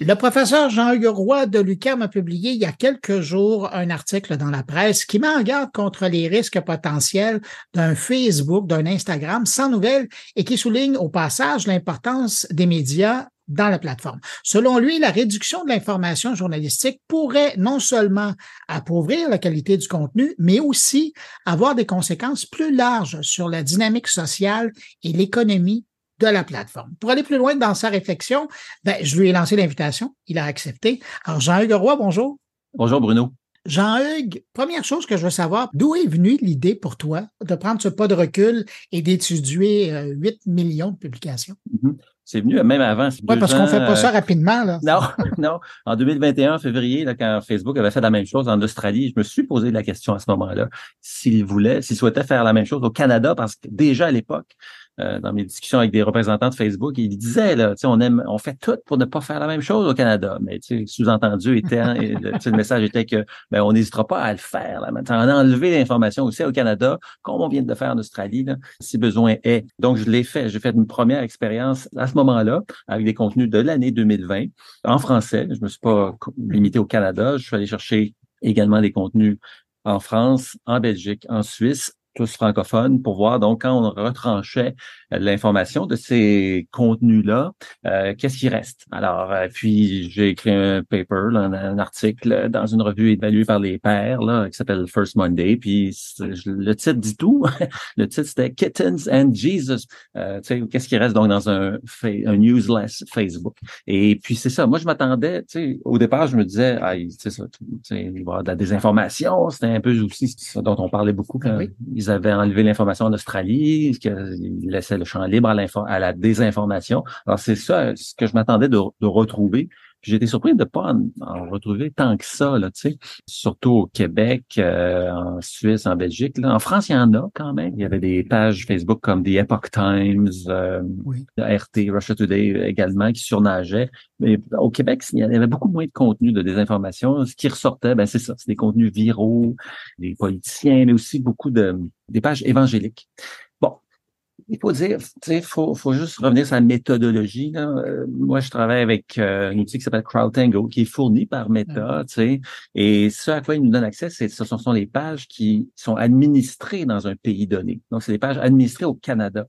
Le professeur Jean-Hugues de l'UQAM a publié il y a quelques jours un article dans la presse qui met en garde contre les risques potentiels d'un Facebook, d'un Instagram sans nouvelles et qui souligne au passage l'importance des médias dans la plateforme. Selon lui, la réduction de l'information journalistique pourrait non seulement appauvrir la qualité du contenu, mais aussi avoir des conséquences plus larges sur la dynamique sociale et l'économie de la plateforme. Pour aller plus loin dans sa réflexion, ben, je lui ai lancé l'invitation. Il a accepté. Alors, Jean-Hugues Roy, bonjour. Bonjour, Bruno. Jean-Hugues, première chose que je veux savoir, d'où est venue l'idée pour toi de prendre ce pas de recul et d'étudier 8 euh, millions de publications? Mm-hmm. C'est venu même avant. Oui, parce qu'on ne fait pas ça euh, rapidement. Là. Non, non. En 2021, février, là, quand Facebook avait fait la même chose en Australie, je me suis posé la question à ce moment-là s'il voulait, s'il souhaitait faire la même chose au Canada, parce que déjà à l'époque, euh, dans mes discussions avec des représentants de Facebook, ils disaient là, on aime, on fait tout pour ne pas faire la même chose au Canada. Mais sous-entendu était, le, le, message était que ben, on n'hésitera pas à le faire. Là. Maintenant, on a enlevé l'information aussi au Canada, comme on vient de le faire en Australie, là, si besoin est. Donc, je l'ai fait. J'ai fait une première expérience à ce moment-là, avec des contenus de l'année 2020 en français. Je me suis pas limité au Canada. Je suis allé chercher également des contenus en France, en Belgique, en Suisse, tous francophones, pour voir donc quand on retranchait l'information de ces contenus-là, euh, qu'est-ce qui reste? Alors, euh, puis j'ai écrit un paper, un, article dans une revue évaluée par les pairs là, qui s'appelle First Monday. Puis le titre dit tout. le titre c'était Kittens and Jesus. Euh, tu sais, qu'est-ce qui reste donc dans un, un newsless Facebook? Et puis c'est ça. Moi, je m'attendais. Tu sais, au départ, je me disais, ah, tu sais, il va y avoir de la désinformation. C'était un peu aussi ce dont on parlait beaucoup quand oui. ils avaient enlevé l'information en Australie, qu'ils laissaient le champ libre à, la désinformation. Alors, c'est ça ce que je m'attendais de retrouver. J'ai été surpris de ne pas en, retrouver tant que ça, là, tu sais. Surtout au Québec, euh, en Suisse, en Belgique. Là. En France, il y en a quand même. Il y avait des pages Facebook comme The Epoch Times, euh, RT, Russia Today également, qui surnageaient. Mais au Québec, il y avait beaucoup moins de contenu de désinformation. Ce qui ressortait, ben c'est ça, c'est des contenus viraux, des politiciens, mais aussi beaucoup de des pages évangéliques il faut dire, il faut, faut juste revenir sur la méthodologie. Là. Euh, moi, je travaille avec euh, un outil qui s'appelle CrowdTango, qui est fourni par Meta, sais, et ce à quoi il nous donne accès, c'est ce sont les pages qui sont administrées dans un pays donné. Donc, c'est des pages administrées au Canada.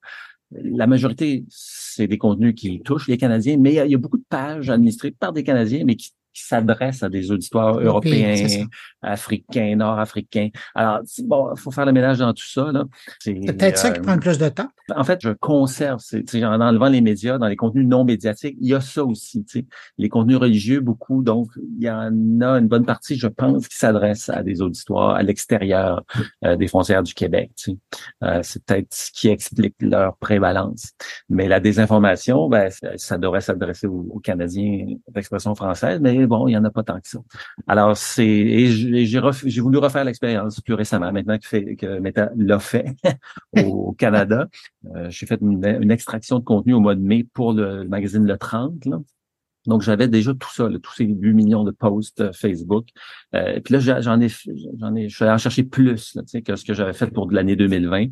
La majorité, c'est des contenus qui touchent les Canadiens, mais il y, a, beaucoup de pages administrées par des Canadiens, mais qui qui s'adresse à des auditoires européens, africains, nord-africains. Alors, bon, il faut faire le ménage dans tout ça. C'est peut-être ça qui euh, prend le plus de temps. En fait, je conserve, en enlevant les médias, dans les contenus non médiatiques, il y a ça aussi. Les contenus religieux, beaucoup, donc il y en a une bonne partie, je pense, qui s'adresse à des auditoires à l'extérieur euh, des frontières du Québec. Euh, c'est peut-être ce qui explique leur prévalence. Mais la désinformation, ben, ça devrait s'adresser aux, aux Canadiens d'expression française, mais bon, il y en a pas tant que ça. Alors, c'est et j'ai voulu refaire l'expérience plus récemment, maintenant que, fait, que Meta l'a fait au Canada. Euh, j'ai fait une, extraction de contenu au mois de mai pour le, magazine Le 30. Là. Donc, j'avais déjà tout ça, tous ces 8 millions de posts euh, Facebook. Euh, puis là, j'en ai, j'en ai, je suis allé en chercher plus là, que ce que j'avais fait pour l'année 2020.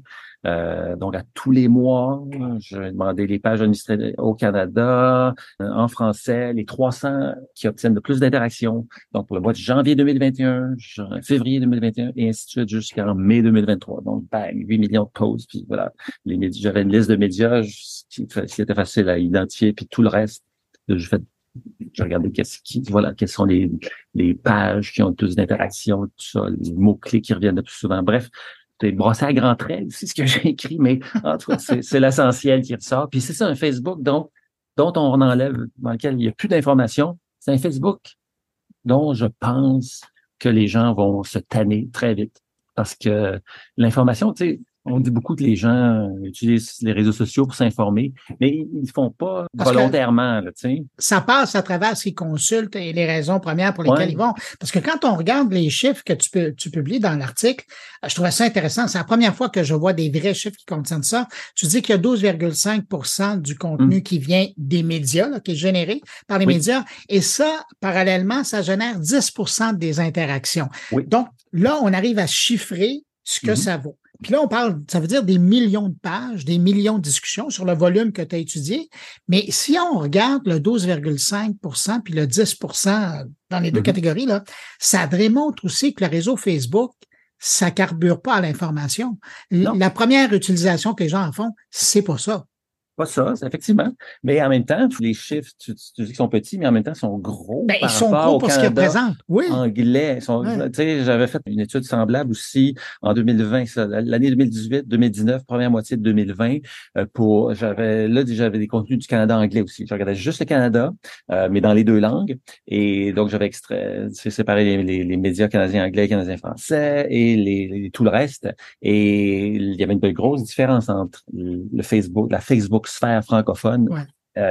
Euh, donc, à tous les mois, je vais demander les pages administrées au Canada, euh, en français, les 300 qui obtiennent le plus d'interactions. Donc, pour le mois de janvier 2021, février 2021, et ainsi de suite jusqu'en mai 2023. Donc, bang, 8 millions de posts. Puis voilà, j'avais une liste de médias qui, qui était facile à identifier. Puis tout le reste, je fais j'ai regardé qu'est-ce qui, voilà, quelles sont les, les pages qui ont plus d'interactions, tout ça, les mots-clés qui reviennent le plus souvent. Bref, c'est brossé à grands traits, c'est ce que j'ai écrit, mais en tout cas, c'est l'essentiel qui ressort. Puis c'est ça, un Facebook dont, dont on enlève, dans lequel il n'y a plus d'informations. C'est un Facebook dont je pense que les gens vont se tanner très vite. Parce que l'information, tu sais, on dit beaucoup que les gens utilisent les réseaux sociaux pour s'informer, mais ils ne font pas volontairement. Là, ça passe à travers ce qu'ils consultent et les raisons premières pour lesquelles ils vont. Parce que quand on regarde les chiffres que tu, peux, tu publies dans l'article, je trouvais ça intéressant. C'est la première fois que je vois des vrais chiffres qui contiennent ça. Tu dis qu'il y a 12,5% du contenu hum. qui vient des médias, qui est généré par les médias. Et ça, parallèlement, ça génère 10% des interactions. Donc, là, on arrive à chiffrer ce que hum. ça vaut. Puis là, on parle, ça veut dire des millions de pages, des millions de discussions sur le volume que tu as étudié. Mais si on regarde le 12,5% puis le 10% dans les deux mm-hmm. catégories, là, ça démontre aussi que le réseau Facebook, ça carbure pas à l'information. La première utilisation que les gens en font, c'est pas ça. Pas ça, effectivement. Mais en même temps, les chiffres, tu, dis qu'ils sont petits, mais en même temps, ils sont gros. Ben, ils sont gros pour ce qu'ils représentent. Oui. Anglais. Sont, Tu sais, j'avais fait une étude semblable aussi en 2020, l'année 2018, 2019, première moitié de 2020. Euh, pour, j'avais, là, j'avais des contenus du Canada anglais aussi. Je regardais juste le Canada, euh, mais dans les deux langues. Et donc, j'avais extrait, séparé les, les, médias canadiens anglais, canadiens français et les, tout le reste. Et il y avait une grosse différence entre le Facebook, la Facebook sphère francophone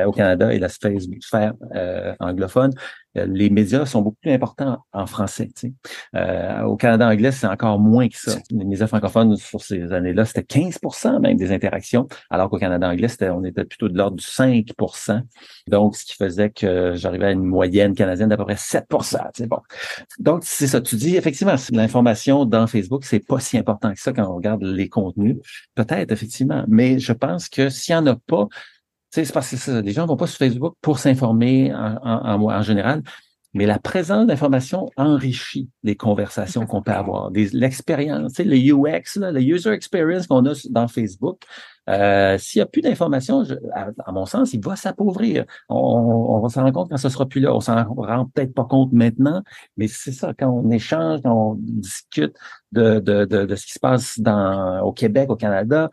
au Canada et la sphère euh, anglophone, euh, les médias sont beaucoup plus importants en français. Tu sais. au Canada anglais, c'est encore moins que ça. Les médias francophones, sur ces années-là, c'était 15% même des interactions, alors qu'au Canada anglais, c'était, on était plutôt de l'ordre du 5% Donc, ce qui faisait que j'arrivais à une moyenne canadienne d'à peu près 7 tu bon. Donc, c'est ça. Tu dis, effectivement, l'information dans Facebook, c'est pas si important que ça quand on regarde les contenus. Peut-être, effectivement. Mais je pense que s'il n'y en a pas, c'est parce que ça. Les gens vont pas sur Facebook pour s'informer en, en, en, général, mais la présence d'informations enrichit les conversations qu'on peut avoir, l'expérience, le UX, le user experience qu'on a dans Facebook. Euh, S'il n'y a plus d'informations, à, mon sens, il va s'appauvrir. On, on, va s'en rendre compte quand ce sera plus là. On s'en rend peut-être pas compte maintenant, mais c'est ça, quand on échange, quand on discute de, de, de, de ce qui se passe dans, au Québec, au Canada,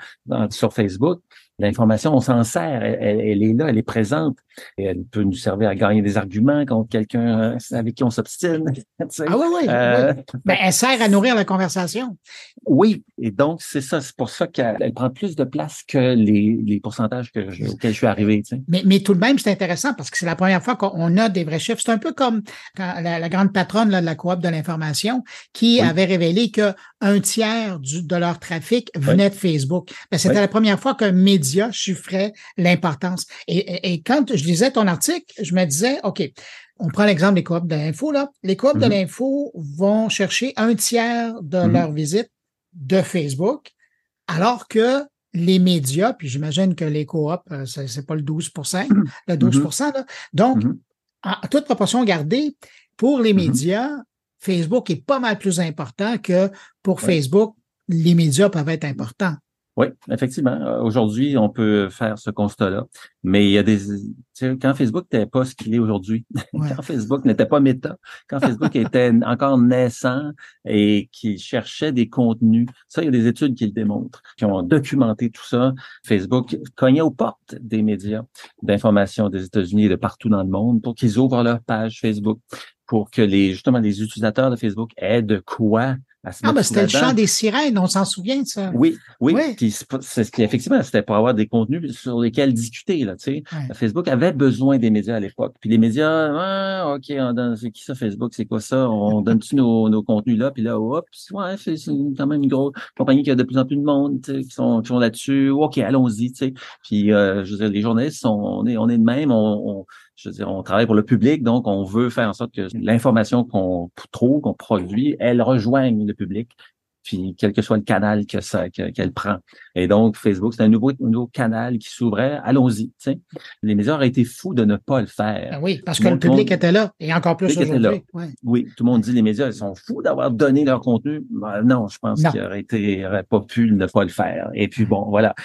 sur Facebook, L'information, on s'en sert, elle, est là, elle est présente. Et elle peut nous servir à gagner des arguments contre quelqu'un euh, avec qui on s'obstine. ah oui, oui. Euh, ben, elle sert à nourrir la conversation. Oui, et donc c'est ça, c'est pour ça qu'elle prend plus de place que les, les pourcentages que auxquels je suis arrivé. Tu sais. mais, mais tout de même, c'est intéressant parce que c'est la première fois qu'on a des vrais chiffres. C'est un peu comme la, grande patronne là, de la coop de l'information qui avait révélé que un tiers du, de leur trafic venait de Facebook. Ben, C'était la première fois qu'un média chiffrait l'importance. Et, et, quand je lisais ton article, je me disais, OK, on prend l'exemple des coops de l'info, là. Les coops de mm-hmm. l'info vont chercher un tiers de mm-hmm. leur visite de Facebook, alors que les médias, puis j'imagine que les coops, euh, c'est pas le 12% le 12 mm-hmm. là. Donc, en toute proportion gardée, pour les médias, Facebook est pas mal plus important que pour Facebook, les médias peuvent être importants. Oui, effectivement. Euh, aujourd'hui, on peut faire ce constat-là. Mais il y a des. Quand Facebook n'était pas ce qu'il est aujourd'hui, quand Facebook n'était pas méta, quand Facebook était encore naissant et qui cherchait des contenus, ça, il y a des études qui le démontrent, qui ont documenté tout ça. Facebook cognait aux portes des médias d'information des États-Unis et de partout dans le monde pour qu'ils ouvrent leur page Facebook, pour que les justement les utilisateurs de Facebook aient de quoi ah, ben c'était le chant des sirènes, on s'en souvient de ça. Oui, oui. c'est, effectivement, c'était pour avoir des contenus sur lesquels discuter. Là, tu sais. Facebook avait besoin des médias à l'époque. Puis les médias, ah, OK, c'est qui ça, Facebook? C'est quoi ça? On donne-tu nos, nos contenus là? Puis là, hop, ouais, c'est, quand même une grosse compagnie qui a de plus en plus de monde qui sont, qui sont là-dessus. OK, allons-y. Tu sais. Puis euh, je veux dire, les journalistes, sont, on est, on est de même. on, on je veux dire, on travaille pour le public, donc on veut faire en sorte que l'information qu'on trouve, qu'on produit, elle rejoigne le public, puis quel que soit le canal que ça qu'elle prend. Et donc Facebook, c'est un nouveau, nouveau canal qui s'ouvrait. Allons-y. Les médias auraient été fous de ne pas le faire. Ben oui, parce que le public était là et encore plus aujourd'hui. Oui, tout le monde dit les médias ils sont fous d'avoir donné leur contenu. Ben, non, je pense qu'ils auraient été auraient pas pu ne pas le faire. Et puis bon, voilà.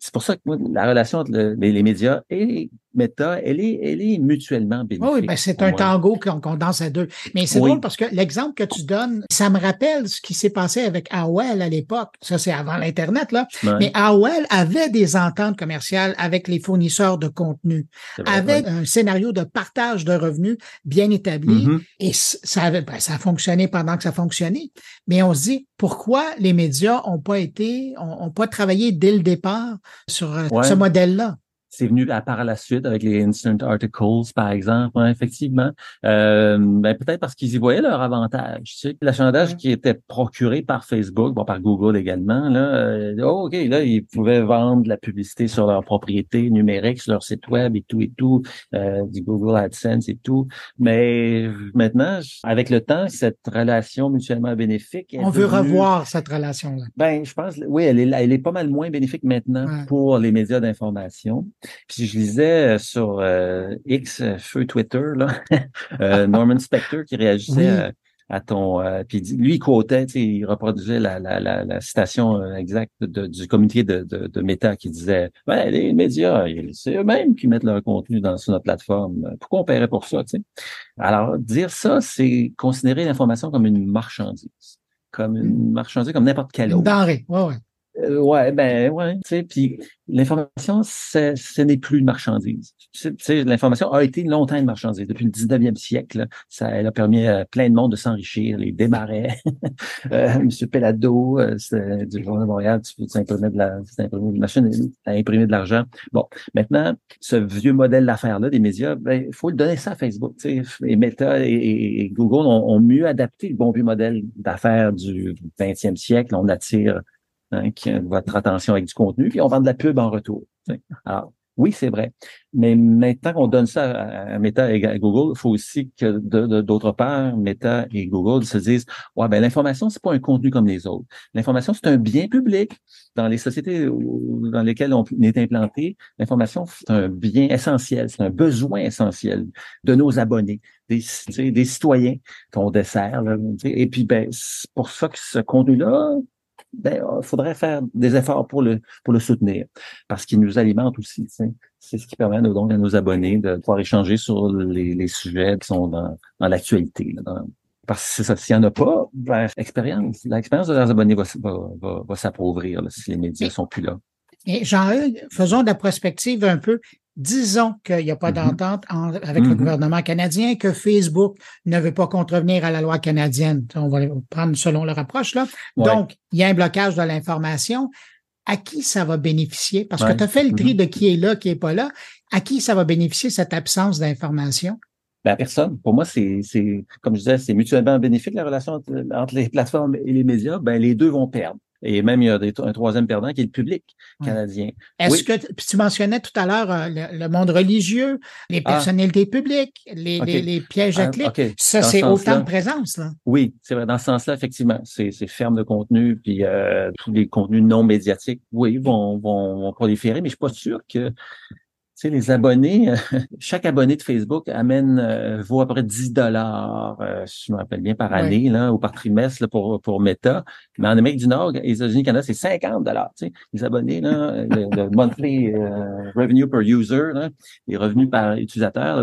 C'est pour ça que moi, la relation entre les médias et Meta, elle est, elle est mutuellement bénéfique. Oui, ben c'est un tango qu'on danse à deux. Mais c'est drôle parce que l'exemple que tu donnes, ça me rappelle ce qui s'est passé avec AOL à l'époque. Ça, c'est avant l'Internet, là. Mais AOL avait des ententes commerciales avec les fournisseurs de contenu, avait un scénario de partage de revenus bien établi. Mm-hmm. Et ça, avait, ben, ça a fonctionné pendant que ça fonctionnait. Mais on se dit, pourquoi les médias ont pas été, ont, pas travaillé dès le départ sur euh, ce modèle-là? C'est venu à par la suite avec les instant articles, par exemple, hein, effectivement. Euh, ben, peut-être parce qu'ils y voyaient leur avantage. Tu sais. Qui était procuré par Facebook, bon, par Google également, là, euh, oh, OK, là, ils pouvaient vendre de la publicité sur leur propriété numérique, sur leur site web et tout et tout, euh, du Google AdSense et tout. Mais maintenant, avec le temps, cette relation mutuellement bénéfique. On veut revoir cette relation-là. Ben, je pense, oui, elle est, elle est pas mal moins bénéfique maintenant pour les médias d'information. Puis je lisais euh, sur euh, X, euh, feu Twitter, là, Norman Spector qui réagissait à, ton... puis lui, il quotait, il reproduisait la, la, la, citation exacte du comité de, de, de Meta qui disait ben, les médias, c'est eux-mêmes qui mettent leur contenu dans, sur notre plateforme. Pourquoi on paierait pour ça? Alors, dire ça, c'est considérer l'information comme une marchandise comme une marchandise, comme n'importe quelle autre. Une denrée, ouais, ouais. Euh, ouais, ben ouais, tu sais, puis l'information, ce n'est plus une marchandise. Tu sais, l'information a été longtemps une marchandise. Depuis le 19e siècle, ça elle a permis à plein de monde de s'enrichir, les démarrais. euh, Monsieur Pelado, euh, du Journal de Montréal, tu peux imprimer de la, imprimer une machine à imprimer de l'argent. Bon, maintenant, ce vieux modèle d'affaires-là des médias, ben, il faut le donner ça à Facebook. Tu sais, et Meta et, Google ont, ont mieux adapté le bon vieux modèle d'affaires du 20e siècle. On attire hein, qui, votre attention avec du contenu, puis on vend de la pub en retour. Alors, oui, c'est vrai. Mais maintenant qu'on donne ça à, Meta et à Google, il faut aussi que d'autre part, Meta et Google se disent Ouais, ben l'information, c'est pas un contenu comme les autres. L'information, c'est un bien public. Dans les sociétés dans lesquelles on est implanté, l'information, c'est un bien essentiel, c'est un besoin essentiel de nos abonnés, des, des citoyens qu'on dessert. et puis, ben, c'est pour ça que ce contenu-là, ben, il faudrait faire des efforts pour le, pour le soutenir, parce qu'il nous alimente aussi. C'est ce qui permet donc à nos abonnés de pouvoir échanger sur les, les sujets qui sont dans, dans l'actualité. Parce que c'est ça, s'il n'y en a pas, ben, l'expérience, l'expérience de leurs abonnés va, va, va, s'appauvrir si les médias sont plus là. Et jean faisons de la prospective un peu disons qu'il n'y a pas mm-hmm. d'entente avec le mm-hmm. gouvernement canadien, que Facebook ne veut pas contrevenir à la loi canadienne. On va prendre selon leur approche là. Donc, il y a un blocage de l'information. À qui ça va bénéficier? Parce que tu as fait le tri mm-hmm. de qui est là, qui est pas là. À qui ça va bénéficier cette absence d'information? Ben, personne. Pour moi, c'est, comme je disais, c'est mutuellement bénéfique la relation entre, les plateformes et les médias. Ben, les deux vont perdre. Et même, il y a un troisième perdant qui est le public canadien. Est-ce que tu mentionnais tout à l'heure euh, le, monde religieux, les ah. personnalités publiques, les, les, pièges à ah? Ça, c'est autant de présence. Là. Oui, c'est vrai. Dans ce sens-là, effectivement, c'est ferme de contenu, puis euh, tous les contenus non médiatiques, oui, vont, vont, vont proliférer, mais je suis pas sûr que sais, les abonnés, euh, chaque abonné de Facebook amène euh, vaut à peu près 10 dollars, euh, je me rappelle bien, par année là, ou par trimestre là, pour, pour Meta. Mais en Amérique du Nord, les États-Unis, Canada, c'est 50 dollars. Tu sais, les abonnés, là, le, monthly revenue per user, là, les revenus par utilisateur là,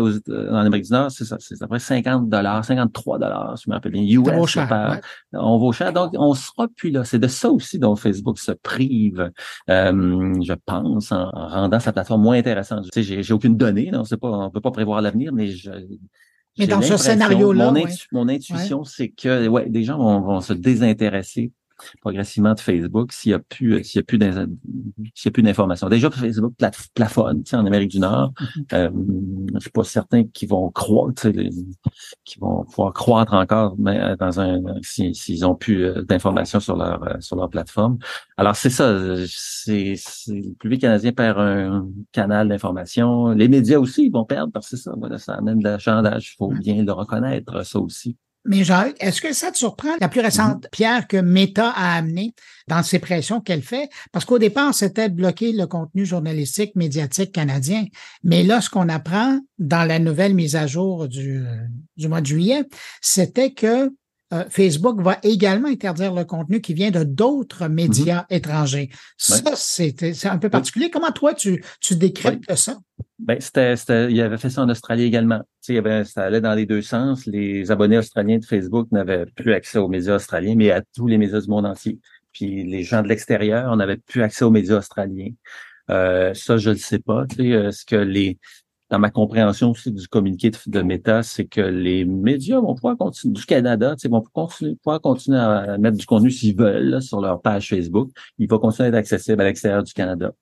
en Amérique du Nord, c'est ça, c'est à peu près 50 dollars, 53 dollars, je me rappelle bien, US. On cher, On vaut cher, donc on sera plus là. C'est de ça aussi dont Facebook se prive, je pense, en rendant sa plateforme moins intéressante j'ai aucune donnée, on ne peut pas prévoir l'avenir, mais je, mais dans ce scénario-là, mon, intuition, c'est que ouais, des gens vont se désintéresser progressivement de Facebook s'il y a plus euh, s'il y a plus s'il y a plus d'informations. Déjà Facebook plafonne, tu sais, en Amérique du Nord. Mm-hmm. Euh, je suis pas certain qu'ils vont croître, qu'ils vont pouvoir croître encore mais euh, dans un s'ils ont plus euh, d'informations sur leur sur leur plateforme. Alors c'est ça, c'est le public canadien perd un canal d'information. Les médias aussi ils vont perdre parce que c'est ça, voilà, ça amène de l'achandage. Il faut bien le reconnaître ça aussi. Mais Jacques, est-ce que ça te surprend la plus récente mm-hmm. pierre que Meta a amenée dans ces pressions qu'elle fait? Parce qu'au départ, c'était de bloquer le contenu journalistique, médiatique canadien. Mais là, ce qu'on apprend dans la nouvelle mise à jour du, du mois de juillet, c'était que euh, Facebook va également interdire le contenu qui vient de d'autres médias mm-hmm. étrangers. Ça, c'est un peu particulier. Comment toi, tu, tu décryptes ça? Ben, c'était, c'était, il avait fait ça en Australie également. Tu sais, avait, ça allait dans les deux sens. Les abonnés australiens de Facebook n'avaient plus accès aux médias australiens, mais à tous les médias du monde entier. Puis les gens de l'extérieur, on n'avait plus accès aux médias australiens. Euh, ça, je ne sais pas. Tu sais, euh, ce que les, dans ma compréhension aussi du communiqué de, Meta, c'est que les médias vont pouvoir continuer, du Canada, tu sais, vont pouvoir continuer à mettre du contenu s'ils veulent sur leur page Facebook. Il va continuer à être accessible à l'extérieur du Canada.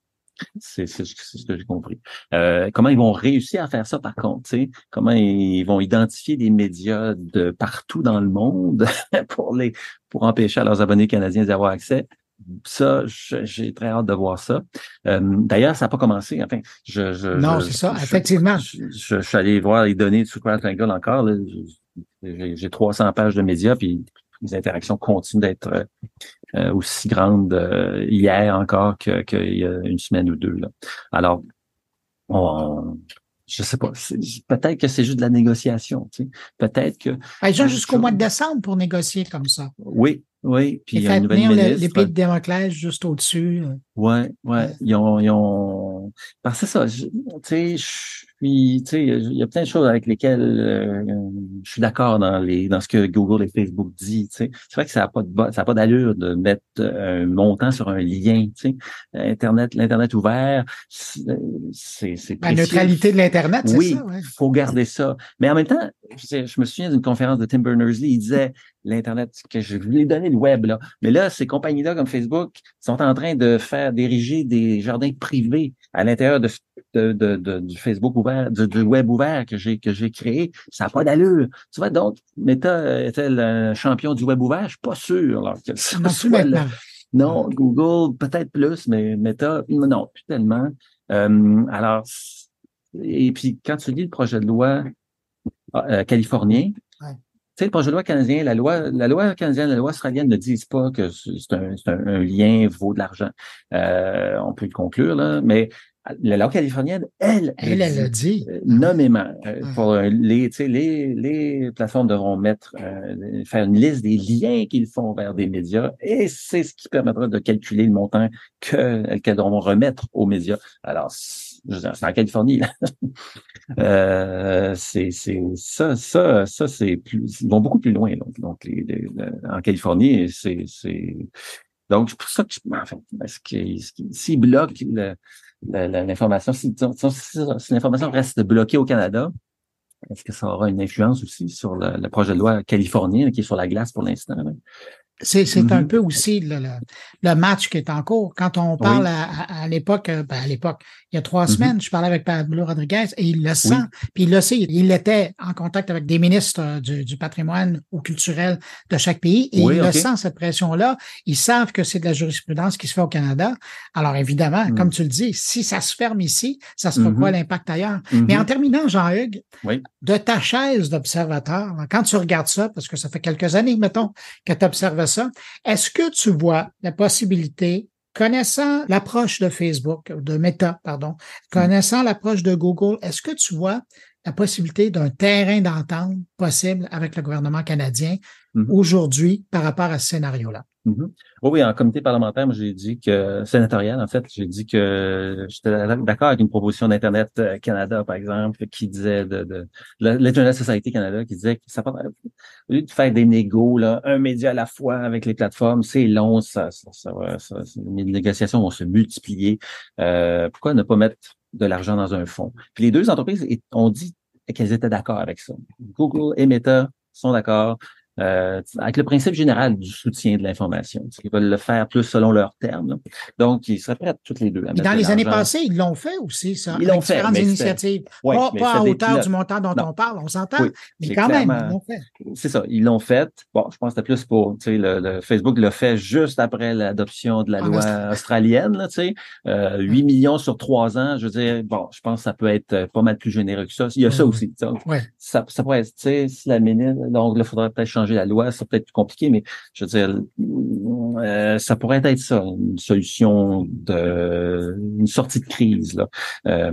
C'est ce que j'ai compris. Euh, comment ils vont réussir à faire ça, par contre? sais? Comment ils vont identifier des médias de partout dans le monde pour les pour empêcher à leurs abonnés canadiens d'y avoir accès? Ça, j'ai très hâte de voir ça. Euh, d'ailleurs, ça n'a pas commencé. Enfin, je, je non, c'est ça, effectivement. Je, suis allé voir les données de Super Triangle encore. J'ai 300 pages de médias, puis les interactions continuent d'être euh, euh, aussi grandes euh, hier encore qu'il y a une semaine ou deux. Là. Alors, on, je sais pas. Peut-être que c'est juste de la négociation. Tu sais. Peut-être que. Ben, ils ont jusqu'au mois de décembre pour négocier comme ça. Oui, oui. Puis il y a une nouvelle ministre. L'épée de Démoclès juste au-dessus. Oui, oui. Ils ont, ils ont. Parce que ça, tu sais, puis, tu sais, il y a plein de choses avec lesquelles euh, je suis d'accord dans les dans ce que Google et Facebook disent. Tu sais, c'est vrai que ça n'a pas de ça a pas d'allure de mettre un montant sur un lien. Tu sais, Internet, l'internet ouvert, c'est c'est la neutralité de l'internet. Oui, ça, ouais. faut garder ça. Mais en même temps, je, me souviens d'une conférence de Tim Berners-Lee, il disait l'Internet, que je voulais donner le web, là. Mais là, ces compagnies-là comme Facebook sont en train de faire diriger des jardins privés à l'intérieur de, de, de, du Facebook ouvert, du, web ouvert que j'ai que j'ai créé. Ça n'a pas d'allure. Tu vois, donc, Meta était le champion du web ouvert? Je suis pas sûr que ça soit Non, Google, peut-être plus, mais Meta, non, plus tellement. Euh, alors, et puis quand tu lis le projet de loi euh, californien, tu sais, le projet de loi canadien, la loi, la loi canadienne, la loi australienne ne disent pas que c'est un, un, lien vaut de l'argent. Euh, on peut le conclure, là, mais la loi californienne, elle, elle, elle, a dit euh, nommément euh, pour les, les, les plateformes devront mettre, faire une liste des liens qu'ils font vers des médias et c'est ce qui permettra de calculer le montant que qu'elles devront remettre aux médias. Alors, c'est en Californie. euh, c'est ça, ça, ça c'est plus, ils vont beaucoup plus loin. Donc, donc les, en Californie, c'est c'est donc c'est pour ça que enfin, parce que s'ils bloquent l'information, si, si l'information reste bloquée au Canada, est-ce que ça aura une influence aussi sur le, le projet de loi californien qui est sur la glace pour l'instant? C'est mm un peu aussi le, le, match qui est en cours. Quand on parle à, à, l'époque, euh, ben à l'époque, il y a trois mm-hmm. semaines, je parlais avec Pablo Rodriguez et il le sent, puis il le sait. Il était en contact avec des ministres euh, du, du patrimoine ou culturel de chaque pays et il le sent, cette pression-là. Ils savent que c'est de la jurisprudence qui se fait au Canada. Alors évidemment, comme mm. tu le dis, si ça se ferme ici, ça sera quoi mm-hmm. l'impact ailleurs? Mais en mm-hmm. terminant, Jean-Hugues, de ta chaise d'observateur, quand tu regardes ça, parce que ça fait quelques années, mettons, que tu observes ça. Est-ce que tu vois la possibilité, connaissant l'approche de Facebook, de Meta, pardon, connaissant l'approche de Google, est-ce que tu vois la possibilité d'un terrain d'entente possible avec le gouvernement canadien mm-hmm. aujourd'hui par rapport à ce scénario-là? Mm-hmm. Oui, en comité parlementaire, j'ai dit que, sénatorial, en fait, j'ai dit que j'étais d'accord avec une proposition d'Internet euh, Canada, par exemple, qui disait de, de, l'Internet Society Canada, qui disait que ça au lieu de faire des négos, là, un média à la fois avec les plateformes, c'est long, ça, ça, ça, ça, les négociations vont se multiplier. Euh, pourquoi ne pas mettre de l'argent dans un fonds? Puis les deux entreprises ont dit qu'elles étaient d'accord avec ça. Google et Meta sont d'accord. Euh, avec le principe général du soutien de l'information. Ils veulent le faire plus selon leurs termes. Donc, ils seraient prêts toutes les deux à Dans les années passées, ils l'ont fait aussi, ça. Ils l'ont fait. Différentes initiatives. pas, à hauteur du montant dont on parle, on s'entend, mais quand même, ils l'ont fait. C'est ça, ils l'ont fait. Bon, je pense que c'était plus pour, tu sais, le, Facebook l'a fait juste après l'adoption de la loi australienne, là, tu sais. Euh, 8 millions sur trois ans, je veux dire, bon, je pense que ça peut être euh, pas mal plus généreux que ça. Il y a ça aussi. Ça, ça pourrait être, tu sais, si la ministre, donc, il faudrait peut-être changer la loi, c'est peut-être plus compliqué, mais je veux dire, euh, ça pourrait être ça, une solution de une sortie de crise. Là. Euh,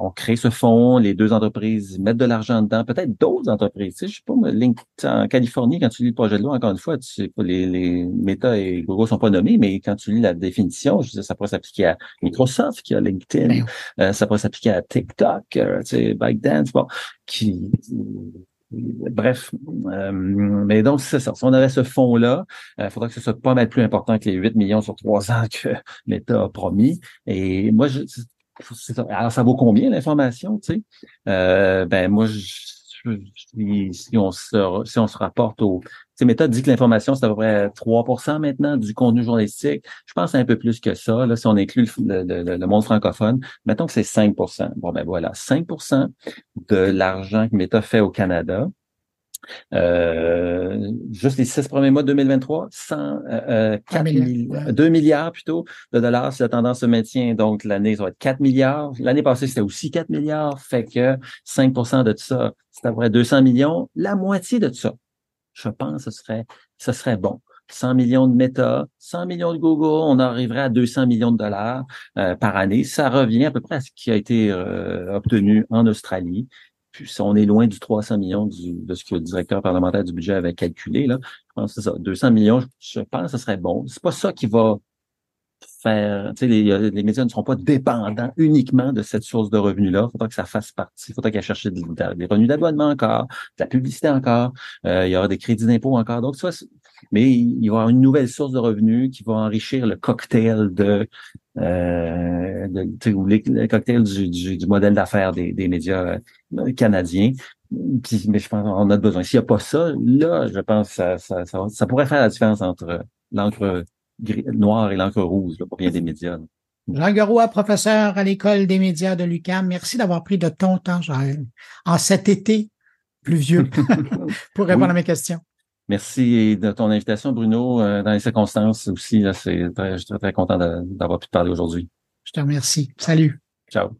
on crée ce fonds, les deux entreprises mettent de l'argent dedans, peut-être d'autres entreprises. Tu sais, je sais pas, en Californie, quand tu lis le projet de loi, encore une fois, tu sais les, les Meta et Google sont pas nommés, mais quand tu lis la définition, je veux dire, ça pourrait s'appliquer à Microsoft, qui a LinkedIn, ben euh, ça pourrait s'appliquer à TikTok, tu sais, ByteDance, bon, qui Bref, euh, mais donc c'est ça. Si on avait ce fonds-là, il euh, faudrait que ce soit pas mal plus important que les 8 millions sur trois ans que l'État a promis. Et moi, je, ça. alors ça vaut combien l'information, tu sais? Euh, ben moi, je, si, on se, si on se rapporte au... Ces méthodes dit que l'information, c'est à peu près 3% maintenant du contenu journalistique. Je pense un peu plus que ça, là, si on inclut le, le, monde francophone. Mettons que c'est 5% Bon, ben voilà, 5% de l'argent que Meta fait au Canada, euh, juste les six premiers mois de 2023, 100, euh, 4 milliards, 2 milliards plutôt de dollars si la tendance se maintient. Donc, l'année, ça va être 4 milliards. L'année passée, c'était aussi 4 milliards. Fait que 5% de tout ça, c'est à peu près 200 millions. La moitié de tout ça, je pense, ce serait, ce serait bon. 100 millions de Meta, 100 millions de Google, on arriverait à 200 millions de dollars euh, par année. Ça revient à peu près à ce qui a été euh, obtenu en Australie. On est loin du 300 millions de ce que le directeur parlementaire du budget avait calculé. Là. Je pense que c'est ça. 200 millions, je, pense que ce serait bon. C'est pas ça qui va faire. Tu sais, les, les, médias ne seront pas dépendants uniquement de cette source de revenus-là. Il faudra que ça fasse partie. Il faudra qu'elle cherche des, revenus d'abonnement encore, de la publicité encore. Euh, il y aura des crédits d'impôt encore. Donc, ça, mais il va y avoir une nouvelle source de revenus qui va enrichir le cocktail de, euh, cocktail du, du, modèle d'affaires des, des, médias euh, canadiens. mais je pense qu'on a besoin. S'il n'y a pas ça, là, je pense que ça, ça, ça, pourrait faire la différence entre l'encre noire et l'encre rouge là, pour bien des médias. Jean Garoua, professeur à l'École des médias de l'UQAM, merci d'avoir pris de ton temps, en cet été pluvieux, pour répondre à mes questions. Merci de ton invitation, Bruno. Euh, dans les circonstances aussi, là, c'est je suis très, très content d'avoir pu te parler aujourd'hui. Je te remercie. Salut. Ciao.